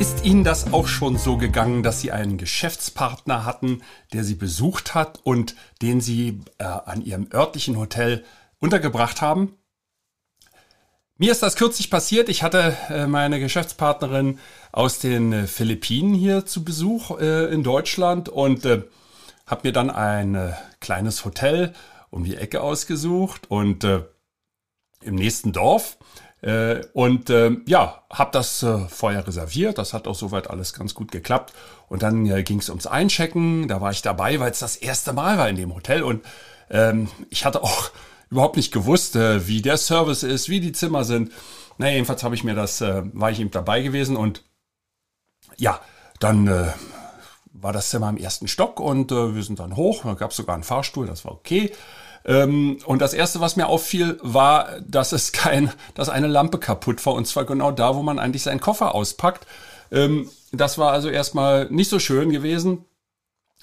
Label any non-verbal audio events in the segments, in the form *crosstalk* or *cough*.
Ist Ihnen das auch schon so gegangen, dass Sie einen Geschäftspartner hatten, der Sie besucht hat und den Sie äh, an Ihrem örtlichen Hotel untergebracht haben? Mir ist das kürzlich passiert. Ich hatte äh, meine Geschäftspartnerin aus den äh, Philippinen hier zu Besuch äh, in Deutschland und habe mir dann ein kleines Hotel um die Ecke ausgesucht und im nächsten Dorf äh, und äh, ja, habe das äh, vorher reserviert. Das hat auch soweit alles ganz gut geklappt. Und dann äh, ging es ums Einchecken. Da war ich dabei, weil es das erste Mal war in dem Hotel. Und ähm, ich hatte auch *laughs* überhaupt nicht gewusst, äh, wie der Service ist, wie die Zimmer sind. Naja, jedenfalls habe ich mir das, äh, war ich eben dabei gewesen und ja, dann äh, war das Zimmer im ersten Stock und äh, wir sind dann hoch. Da gab es sogar einen Fahrstuhl, das war okay. Ähm, und das erste, was mir auffiel, war, dass es kein, dass eine Lampe kaputt war und zwar genau da, wo man eigentlich seinen Koffer auspackt. Ähm, das war also erstmal nicht so schön gewesen.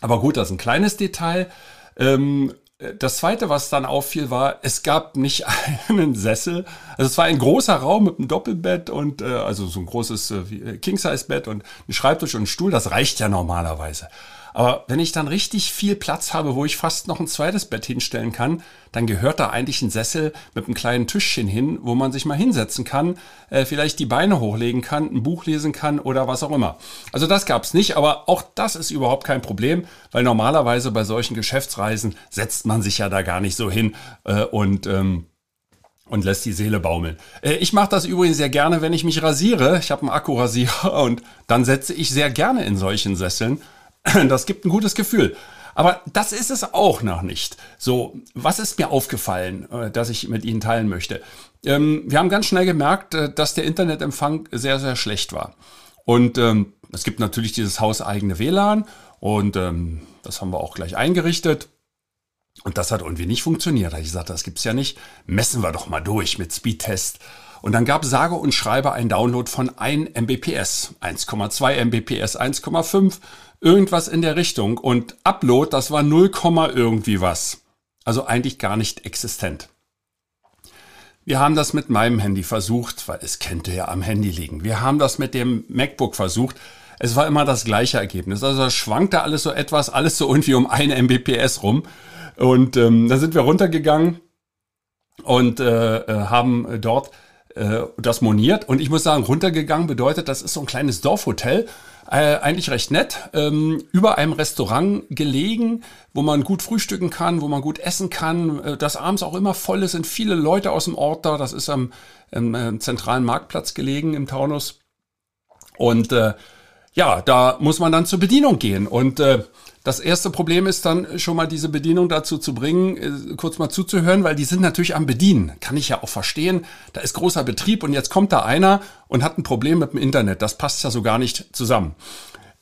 Aber gut, das ist ein kleines Detail. Ähm, das zweite, was dann auffiel, war, es gab nicht *laughs* einen Sessel. Also es war ein großer Raum mit einem Doppelbett und äh, also so ein großes äh, King-Size-Bett und ein Schreibtisch und ein Stuhl. Das reicht ja normalerweise. Aber wenn ich dann richtig viel Platz habe, wo ich fast noch ein zweites Bett hinstellen kann, dann gehört da eigentlich ein Sessel mit einem kleinen Tischchen hin, wo man sich mal hinsetzen kann, äh, vielleicht die Beine hochlegen kann, ein Buch lesen kann oder was auch immer. Also das gab's nicht, aber auch das ist überhaupt kein Problem, weil normalerweise bei solchen Geschäftsreisen setzt man sich ja da gar nicht so hin äh, und ähm, und lässt die Seele baumeln. Äh, ich mache das übrigens sehr gerne, wenn ich mich rasiere. Ich habe einen Akkurasierer *laughs* und dann setze ich sehr gerne in solchen Sesseln *clears throat* Das gibt ein gutes Gefühl. Aber das ist es auch noch nicht. So, was ist mir aufgefallen, äh, dass ich mit Ihnen teilen möchte? Ähm, wir haben ganz schnell gemerkt, äh, dass der Internetempfang sehr, sehr schlecht war. Und ähm, es gibt natürlich dieses hauseigene WLAN und ähm, das haben wir auch gleich eingerichtet. Und das hat irgendwie nicht funktioniert. Ich gesagt, das gibt's ja nicht. Messen wir doch mal durch mit Speedtest. Und dann gab sage und schreibe ein Download von 1 Mbps, 1,2 Mbps, 1,5 Irgendwas in der Richtung. Und Upload, das war 0, irgendwie was. Also eigentlich gar nicht existent. Wir haben das mit meinem Handy versucht, weil es könnte ja am Handy liegen. Wir haben das mit dem MacBook versucht. Es war immer das gleiche Ergebnis. Also es schwankte alles so etwas, alles so irgendwie um eine Mbps rum. Und ähm, dann sind wir runtergegangen und äh, äh haben dort äh, das moniert. Und ich muss sagen, runtergegangen bedeutet, das ist so ein kleines Dorfhotel. Äh, eigentlich recht nett, ähm, über einem Restaurant gelegen, wo man gut frühstücken kann, wo man gut essen kann, äh, das abends auch immer voll ist, sind viele Leute aus dem Ort da, das ist am, am äh, zentralen Marktplatz gelegen im Taunus. Und äh, ja, da muss man dann zur Bedienung gehen. Und äh, das erste Problem ist dann schon mal diese Bedienung dazu zu bringen, äh, kurz mal zuzuhören, weil die sind natürlich am Bedienen. Kann ich ja auch verstehen. Da ist großer Betrieb und jetzt kommt da einer und hat ein Problem mit dem Internet. Das passt ja so gar nicht zusammen.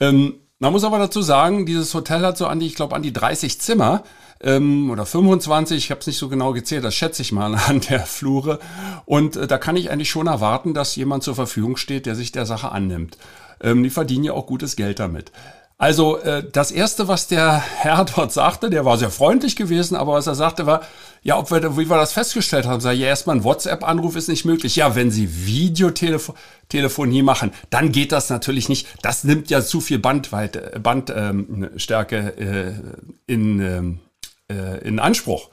Ähm, man muss aber dazu sagen, dieses Hotel hat so an die, ich glaube, an die 30 Zimmer ähm, oder 25, ich habe es nicht so genau gezählt, das schätze ich mal *laughs* an der Flure. Und äh, da kann ich eigentlich schon erwarten, dass jemand zur Verfügung steht, der sich der Sache annimmt. Ähm, die verdienen ja auch gutes Geld damit. Also äh, das Erste, was der Herr dort sagte, der war sehr freundlich gewesen, aber was er sagte war, ja, ob wir, wie wir das festgestellt haben, sag ja, erstmal ein WhatsApp-Anruf ist nicht möglich. Ja, wenn Sie Videotelefonie machen, dann geht das natürlich nicht. Das nimmt ja zu viel Bandweite, Bandstärke äh, in, ähm, äh, in Anspruch.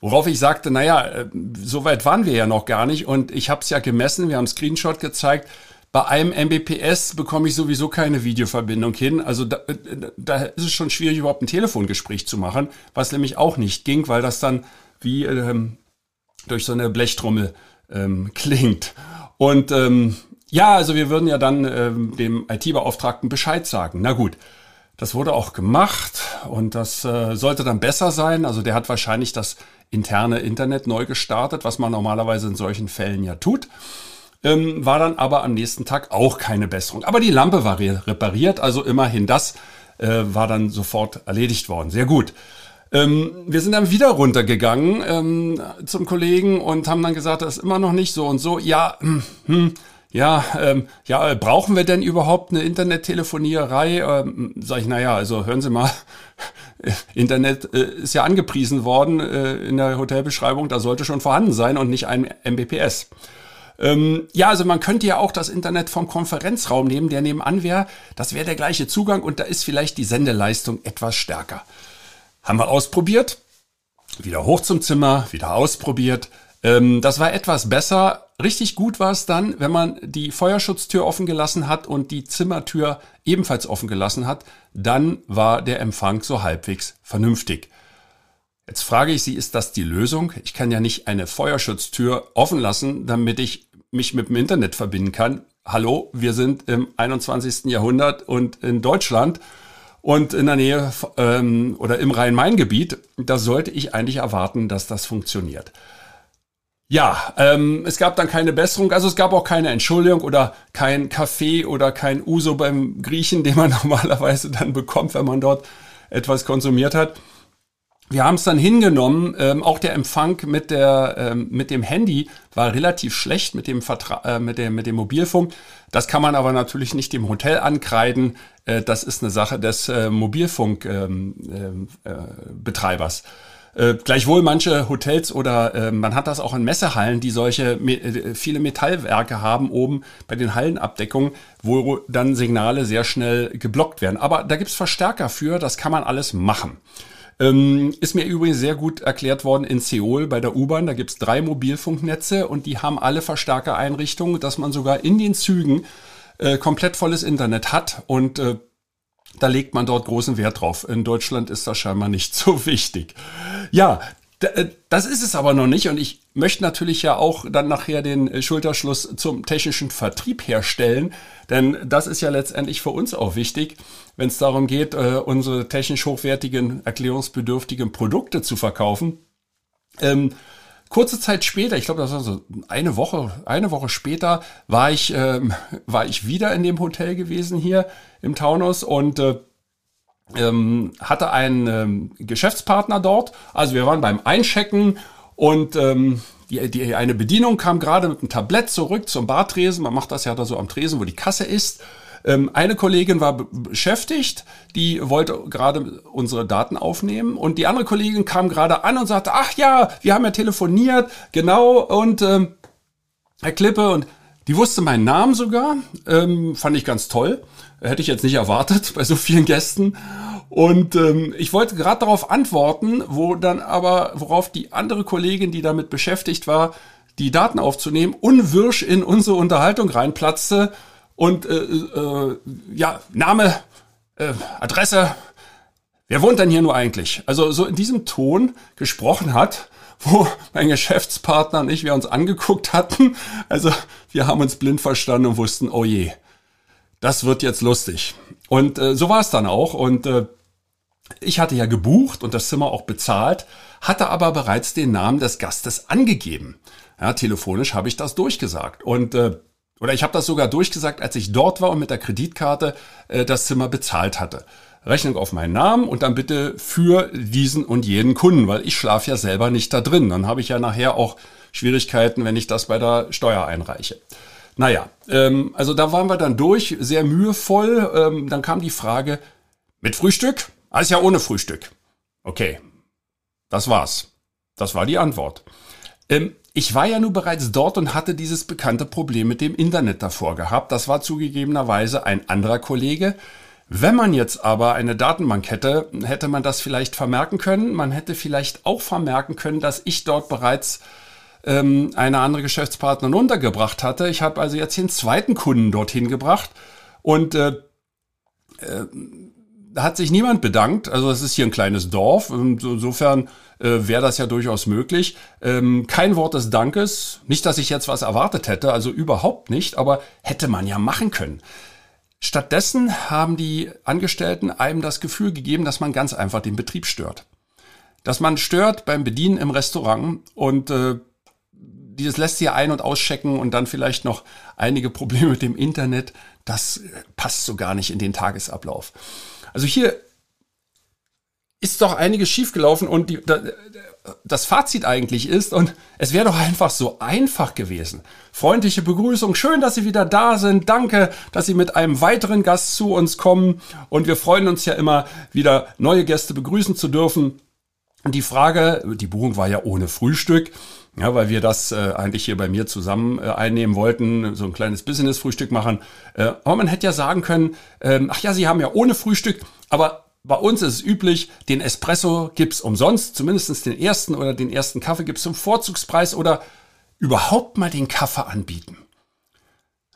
Worauf ich sagte, naja, äh, so weit waren wir ja noch gar nicht und ich habe es ja gemessen, wir haben Screenshot gezeigt, bei einem Mbps bekomme ich sowieso keine Videoverbindung hin. Also da, da ist es schon schwierig, überhaupt ein Telefongespräch zu machen, was nämlich auch nicht ging, weil das dann wie ähm, durch so eine Blechtrommel ähm, *laughs* klingt. Und ähm, ja, also wir würden ja dann ähm, dem IT-Beauftragten Bescheid sagen. Na gut, das wurde auch gemacht und das äh, sollte dann besser sein. Also der hat wahrscheinlich das interne Internet neu gestartet, was man normalerweise in solchen Fällen ja tut ähm, war dann aber am nächsten Tag auch keine Besserung. Aber die Lampe war re repariert, also immerhin das. äh, war dann sofort erledigt worden. Sehr gut. Ähm, wir sind dann wieder runtergegangen ähm, zum Kollegen und haben dann gesagt, das ist immer noch nicht so und so. Ja, hm, hm ja, ähm, ja, brauchen wir denn überhaupt eine Internettelefonierei? Ähm, sag ich, naja, also hören Sie mal, *laughs* Internet äh, ist ja angepriesen worden äh, in der Hotelbeschreibung, da sollte schon vorhanden sein und nicht ein Mbps. Ähm, ja, also man könnte ja auch das Internet vom Konferenzraum nehmen, der nebenan wäre. Das wäre der gleiche Zugang und da ist vielleicht die Sendeleistung etwas stärker. Haben wir ausprobiert. Wieder hoch zum Zimmer, wieder ausprobiert. Ähm, das war etwas besser. Richtig gut war es dann, wenn man die Feuerschutztür offen gelassen hat und die Zimmertür ebenfalls offen gelassen hat. Dann war der Empfang so halbwegs vernünftig. Jetzt frage ich Sie, ist das die Lösung? Ich kann ja nicht eine Feuerschutztür offen lassen, damit ich mich mit dem Internet verbinden kann. Hallo, wir sind im 21. Jahrhundert und in Deutschland und in der Nähe ähm, oder im Rhein-Main-Gebiet. Da sollte ich eigentlich erwarten, dass das funktioniert. Ja, ähm, es gab dann keine Besserung, also es gab auch keine Entschuldigung oder kein Kaffee oder kein Uso beim Griechen, den man *laughs* normalerweise dann bekommt, wenn man dort etwas konsumiert hat wir haben es dann hingenommen. Ähm, auch der Empfang mit der ähm, mit dem Handy war relativ schlecht mit dem Vertra äh, mit dem mit dem Mobilfunk. Das kann man aber natürlich nicht dem Hotel ankreiden. Äh, das ist eine Sache des äh, Mobilfunkbetreibers. Ähm, äh, äh, gleichwohl manche Hotels oder äh, man hat das auch in Messehallen, die solche me äh, viele Metallwerke haben oben bei den Hallenabdeckungen, wo dann Signale sehr schnell geblockt werden. Aber da gibt's Verstärker für, das kann man alles machen. Ähm, ist mir übrigens sehr gut erklärt worden in Seoul bei der U-Bahn. Da gibt's drei Mobilfunknetze und die haben alle Verstärkereinrichtungen, dass man sogar in den Zügen äh, komplett volles Internet hat und äh, da legt man dort großen Wert drauf. In Deutschland ist das scheinbar nicht *laughs* so wichtig. Ja, das ist es aber noch nicht und ich möchte natürlich ja auch dann nachher den äh, Schulterschluss zum technischen Vertrieb herstellen, denn das ist ja letztendlich für uns auch wichtig, wenn es darum geht, äh, unsere technisch hochwertigen, erklärungsbedürftigen Produkte zu verkaufen. Ähm, kurze Zeit später, ich glaube, das war so eine Woche, eine Woche später, war ich, ähm, *laughs* war ich wieder in dem Hotel gewesen hier im Taunus und äh, ähm, hatte einen ähm, Geschäftspartner dort. Also wir waren beim Einchecken und ähm, die, die, eine Bedienung kam gerade mit einem Tablett zurück zum Bartresen. Man macht das ja da so am Tresen, wo die Kasse ist. Ähm, eine Kollegin war beschäftigt, die wollte gerade unsere Daten aufnehmen und die andere Kollegin kam gerade an und sagte, ach ja, wir haben ja telefoniert, genau, und ähm, Herr Klippe, und die wusste meinen Namen sogar, ähm, fand ich ganz toll. Hätte ich jetzt nicht erwartet *laughs* bei so vielen Gästen. Und ähm, ich wollte gerade darauf antworten, wo dann aber, worauf die andere Kollegin, die damit beschäftigt war, die Daten aufzunehmen, unwirsch in unsere Unterhaltung reinplatzte und äh, äh, ja, Name, äh, Adresse, wer wohnt denn hier nur eigentlich? Also so in diesem Ton gesprochen hat, wo mein Geschäftspartner und ich wir uns angeguckt hatten. Also wir haben uns blind verstanden und wussten, oh je, das wird jetzt lustig. Und äh, so war es dann auch. Und äh, ich hatte ja gebucht und das Zimmer auch bezahlt, hatte aber bereits den Namen des Gastes angegeben. Ja, telefonisch habe ich das durchgesagt. Und äh, oder ich habe das sogar durchgesagt, als ich dort war und mit der Kreditkarte äh, das Zimmer bezahlt hatte. Rechnung auf meinen Namen und dann bitte für diesen und jeden Kunden, weil ich schlafe ja selber nicht da drin. Dann habe ich ja nachher auch Schwierigkeiten, wenn ich das bei der Steuer einreiche. Naja, ähm, also da waren wir dann durch, sehr mühevoll. Ähm, dann kam die Frage, mit Frühstück? Alles ja ohne Frühstück. Okay, das war's. Das war die Antwort. Ähm, ich war ja nur bereits dort und hatte dieses bekannte Problem mit dem Internet davor gehabt. Das war zugegebenerweise ein anderer Kollege. Wenn man jetzt aber eine Datenbank hätte, hätte man das vielleicht vermerken können. Man hätte vielleicht auch vermerken können, dass ich dort bereits ähm, eine andere Geschäftspartnerin untergebracht hatte. Ich habe also jetzt den zweiten Kunden dorthin gebracht und äh, äh, hat sich niemand bedankt. Also es ist hier ein kleines Dorf. Insofern äh, wäre das ja durchaus möglich. Ähm, kein Wort des Dankes. Nicht, dass ich jetzt was erwartet hätte, also überhaupt nicht, aber hätte man ja machen können. Stattdessen haben die Angestellten einem das Gefühl gegeben, dass man ganz einfach den Betrieb stört. Dass man stört beim Bedienen im Restaurant und äh, dieses lässt sie ein- und auschecken und dann vielleicht noch einige Probleme mit dem Internet. Das passt so gar nicht in den Tagesablauf. Also hier ist doch einiges schiefgelaufen und die, das Fazit eigentlich ist, und es wäre doch einfach so einfach gewesen. Freundliche Begrüßung, schön, dass Sie wieder da sind, danke, dass Sie mit einem weiteren Gast zu uns kommen und wir freuen uns ja immer wieder neue Gäste begrüßen zu dürfen. Und die Frage, die Buchung war ja ohne Frühstück, ja, weil wir das äh, eigentlich hier bei mir zusammen äh, einnehmen wollten, so ein kleines Business-Frühstück machen. Äh, aber man hätte ja sagen können, ähm, ach ja, Sie haben ja ohne Frühstück, aber bei uns ist es üblich, den Espresso gibt's umsonst, zumindestens den ersten oder den ersten Kaffee gibt's zum Vorzugspreis oder überhaupt mal den Kaffee anbieten.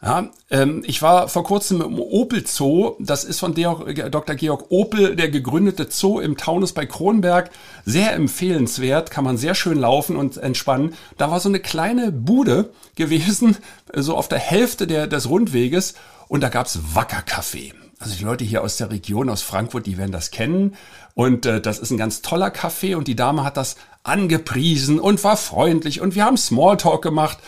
Ja, ähm, ich war vor kurzem im Opel Zoo. Das ist von Dr. Georg Opel, der gegründete Zoo im Taunus bei Kronberg. Sehr empfehlenswert, kann man sehr schön laufen und entspannen. Da war so eine kleine Bude gewesen, *laughs* so auf der Hälfte der, des Rundweges. Und da gab's Wackerkaffee. Also die Leute hier aus der Region, aus Frankfurt, die werden das kennen. Und äh, das ist ein ganz toller Kaffee. Und die Dame hat das angepriesen und war freundlich. Und wir haben Smalltalk gemacht.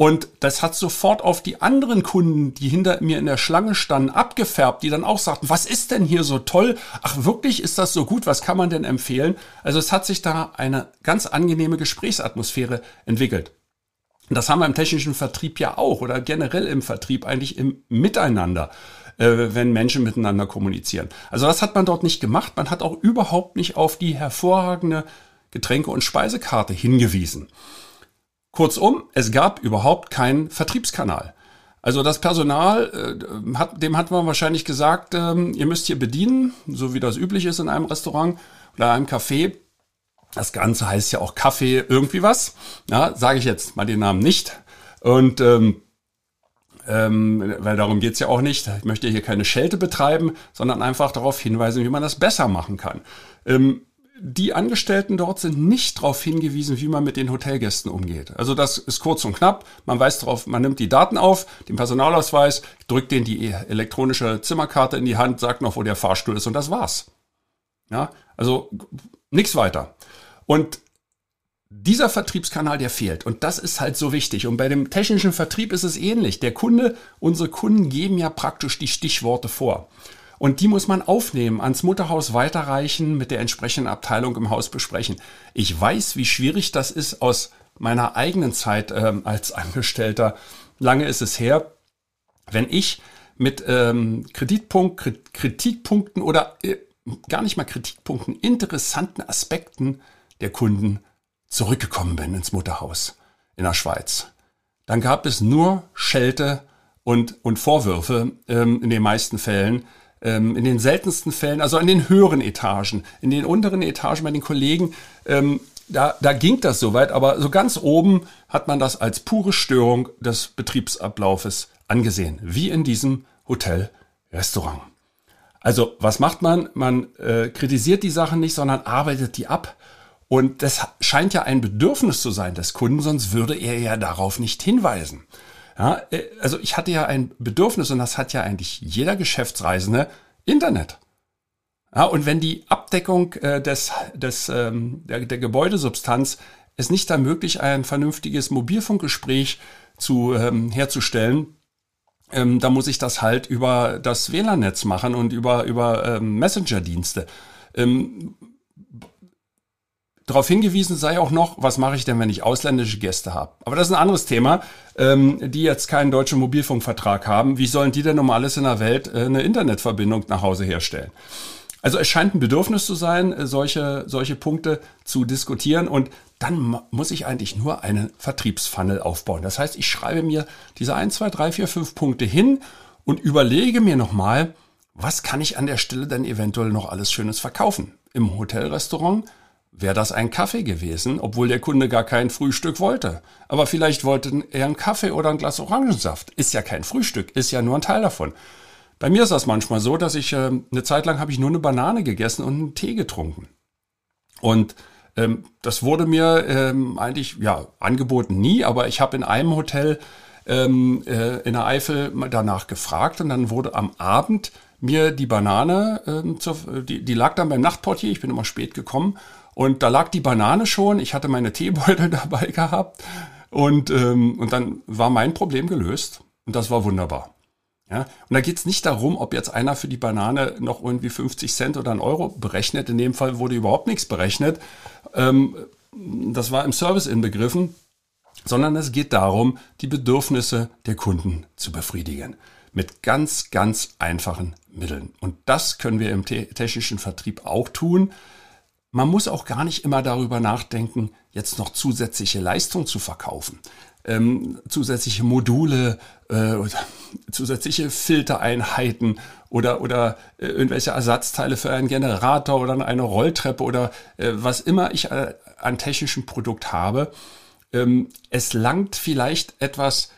Und das hat sofort auf die anderen Kunden, die hinter mir in der Schlange standen, abgefärbt, die dann auch sagten, was ist denn hier so toll? Ach, wirklich ist das so gut? Was kann man denn empfehlen? Also es hat sich da eine ganz angenehme Gesprächsatmosphäre entwickelt. Und das haben wir im technischen Vertrieb ja auch oder generell im Vertrieb eigentlich im Miteinander, wenn Menschen miteinander kommunizieren. Also das hat man dort nicht gemacht. Man hat auch überhaupt nicht auf die hervorragende Getränke- und Speisekarte hingewiesen. Kurzum, es gab überhaupt keinen Vertriebskanal. Also das Personal, äh, hat, dem hat man wahrscheinlich gesagt, ähm, ihr müsst hier bedienen, so wie das üblich ist in einem Restaurant oder einem Café. Das Ganze heißt ja auch Kaffee irgendwie was. Ja, sage ich jetzt mal den Namen nicht. Und ähm, ähm, weil darum geht's ja auch nicht. Ich möchte hier keine Schelte betreiben, sondern einfach darauf hinweisen, wie man das besser machen kann. Ähm, die Angestellten dort sind nicht darauf hingewiesen, wie man mit den Hotelgästen umgeht. Also das ist kurz und knapp. Man weiß darauf, man nimmt die Daten auf, den Personalausweis, drückt denen die elektronische Zimmerkarte in die Hand, sagt noch, wo der Fahrstuhl ist und das war's. Ja, also nichts weiter. Und dieser Vertriebskanal, der fehlt. Und das ist halt so wichtig. Und bei dem technischen Vertrieb ist es ähnlich. Der Kunde, unsere Kunden geben ja praktisch die Stichworte vor. Und die muss man aufnehmen, ans Mutterhaus weiterreichen, mit der entsprechenden Abteilung im Haus besprechen. Ich weiß, wie schwierig das ist aus meiner eigenen Zeit ähm, als Angestellter. Lange ist es her, wenn ich mit ähm, Kreditpunkt, Kritikpunkten oder äh, gar nicht mal Kritikpunkten, interessanten Aspekten der Kunden zurückgekommen bin ins Mutterhaus in der Schweiz. Dann gab es nur Schelte und, und Vorwürfe ähm, in den meisten Fällen ähm, in den seltensten Fällen, also in den höheren Etagen, in den unteren Etagen bei den Kollegen, ähm, da, da ging das soweit, aber so ganz oben hat man das als pure Störung des Betriebsablaufes angesehen, wie in diesem Hotel-Restaurant. Also was macht man? Man äh, kritisiert die Sachen nicht, sondern arbeitet die ab. Und das scheint ja ein Bedürfnis zu sein des Kunden, sonst würde er ja darauf nicht hinweisen. Ja, äh, also ich hatte ja ein Bedürfnis und das hat ja eigentlich jeder Geschäftsreisende Internet. Ja, und wenn die Abdeckung äh, des, des, ähm, der, der Gebäudesubstanz es nicht ermöglicht, ein vernünftiges Mobilfunkgespräch zu, ähm, herzustellen, ähm, da muss ich das halt über das WLAN-Netz machen und über, über ähm, Messenger-Dienste. Ähm, Darauf hingewiesen sei auch noch, was mache ich denn, wenn ich ausländische Gäste habe? Aber das ist ein anderes Thema, ähm, die jetzt keinen deutschen Mobilfunkvertrag haben. Wie sollen die denn um alles in der Welt äh, eine Internetverbindung nach Hause herstellen? Also es scheint ein Bedürfnis zu sein, äh, solche, solche Punkte zu diskutieren und dann muss ich eigentlich nur einen Vertriebsfunnel aufbauen. Das heißt, ich schreibe mir diese 1, 2, 3, 4, 5 Punkte hin und überlege mir nochmal, was kann ich an der Stelle denn eventuell noch alles Schönes verkaufen? Im Hotelrestaurant wäre das ein Kaffee gewesen, obwohl der Kunde gar kein Frühstück wollte. Aber vielleicht wollte er einen Kaffee oder ein Glas Orangensaft. Ist ja kein Frühstück, ist ja nur ein Teil davon. Bei mir ist das manchmal so, dass ich äh, eine Zeit lang habe ich nur eine Banane gegessen und einen Tee getrunken. Und ähm, das wurde mir ähm, eigentlich ja angeboten nie, aber ich habe in einem Hotel ähm, äh, in der Eifel danach gefragt und dann wurde am Abend mir die Banane, ähm, zur, die, die lag dann beim Nachtportier, ich bin immer spät gekommen und da lag die Banane schon. Ich hatte meine Teebeutel *laughs* dabei gehabt. Und, ähm, und dann war mein Problem gelöst und das war wunderbar. Ja, und da geht's nicht darum, ob jetzt einer für die Banane noch irgendwie 50 Cent oder einen Euro berechnet. In dem Fall wurde überhaupt nichts berechnet. Ähm, das war im Service inbegriffen, sondern es geht darum, die Bedürfnisse der Kunden zu befriedigen. Mit ganz, ganz einfachen Mitteln. Und das können wir im technischen Vertrieb auch tun. Man muss auch gar nicht immer darüber nachdenken, jetzt noch zusätzliche Leistung zu verkaufen ähm, zusätzliche Module, äh, *laughs* zusätzliche Filtereinheiten oder, oder äh, irgendwelche Ersatzteile für einen Generator oder eine Rolltreppe oder äh, was immer ich äh, an technischem Produkt habe. Ähm, es langt vielleicht etwas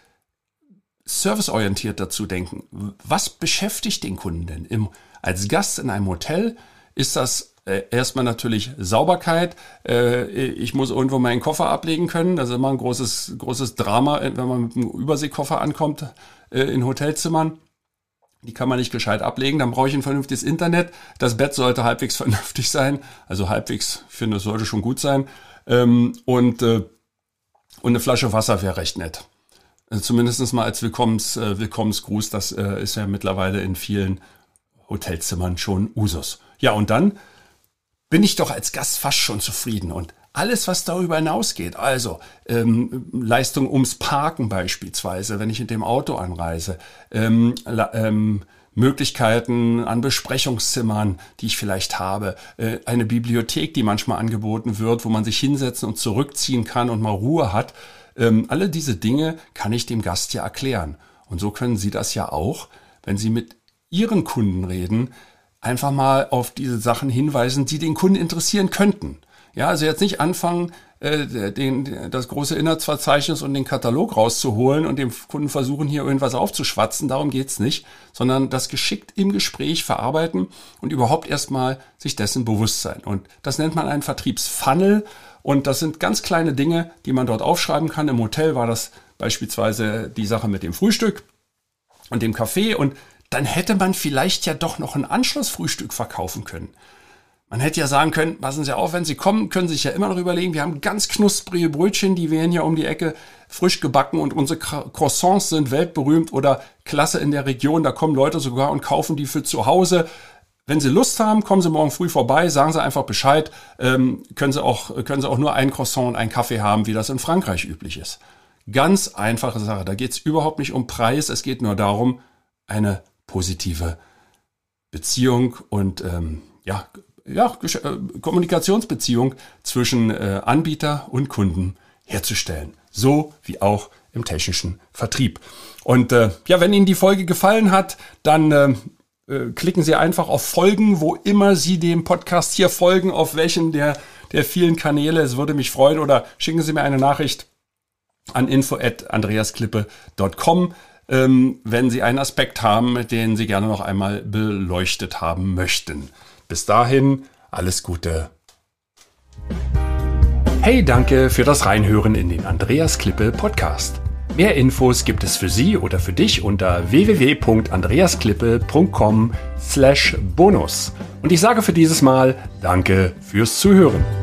serviceorientiert dazu denken. Was beschäftigt den Kunden denn? Im, als Gast in einem Hotel ist das äh, erstmal natürlich Sauberkeit. Äh, ich muss irgendwo meinen Koffer ablegen können. Das ist immer ein großes, großes Drama, äh, wenn man mit einem Überseekoffer ankommt in Hotelzimmern. Die kann man nicht gescheit ablegen. Dann brauche ich ein vernünftiges Internet. Das Bett sollte halbwegs *laughs* vernünftig sein. Also halbwegs, finde, es sollte schon gut sein. Ähm, und, und eine Flasche Wasser wäre recht nett. Zumindest mal als Willkommens, Willkommensgruß. Das ist ja mittlerweile in vielen Hotelzimmern schon Usus. Ja, und dann bin ich doch als Gast fast schon zufrieden. Und alles, was darüber hinausgeht, also ähm, Leistung ums Parken beispielsweise, wenn ich in dem Auto anreise, ähm, ähm, Möglichkeiten an Besprechungszimmern, die ich vielleicht habe, äh, eine Bibliothek, die manchmal angeboten wird, wo man sich hinsetzen und zurückziehen kann und mal Ruhe hat. Ähm, alle diese Dinge kann ich dem Gast ja erklären. Und so können Sie das ja auch, wenn Sie mit Ihren Kunden reden, einfach mal auf diese Sachen hinweisen, die den Kunden interessieren könnten. Ja, also jetzt nicht anfangen, äh, den, das große Inhaltsverzeichnis und den Katalog rauszuholen und dem Kunden versuchen, hier irgendwas aufzuschwatzen. Darum geht's nicht, sondern das geschickt im Gespräch verarbeiten und überhaupt erstmal sich dessen bewusst sein. Und das nennt man einen Vertriebsfunnel. Und das sind ganz kleine Dinge, die man dort aufschreiben kann. Im Hotel war das beispielsweise die Sache mit dem Frühstück und dem Kaffee. Und dann hätte man vielleicht ja doch noch ein Anschlussfrühstück verkaufen können. Man hätte ja sagen können, passen Sie auf, wenn Sie kommen, können Sie sich ja immer noch überlegen, wir haben ganz knusprige Brötchen, die werden ja um die Ecke frisch gebacken und unsere Croissants sind weltberühmt oder klasse in der Region, da kommen Leute sogar und kaufen die für zu Hause. Wenn Sie Lust haben, kommen Sie morgen früh vorbei, sagen Sie einfach Bescheid, ähm, können, Sie auch, können Sie auch nur ein Croissant und einen Kaffee haben, wie das in Frankreich üblich ist. Ganz einfache Sache, da geht es überhaupt nicht um Preis, es geht nur darum, eine positive Beziehung und ähm, ja, ja, äh, Kommunikationsbeziehung zwischen äh, Anbieter und Kunden herzustellen. So wie auch im technischen Vertrieb. Und äh, ja, wenn Ihnen die Folge gefallen hat, dann äh, äh, klicken Sie einfach auf Folgen, wo immer Sie dem Podcast hier folgen, auf welchen der, der vielen Kanäle. Es würde mich freuen. Oder schicken Sie mir eine Nachricht an info@andreasklippe.com ähm, wenn Sie einen Aspekt haben, den Sie gerne noch einmal beleuchtet haben möchten. Bis dahin, alles Gute. Hey, danke für das Reinhören in den Andreas Klippe Podcast. Mehr Infos gibt es für Sie oder für dich unter www.andreasklippe.com/bonus. Und ich sage für dieses Mal Danke fürs Zuhören.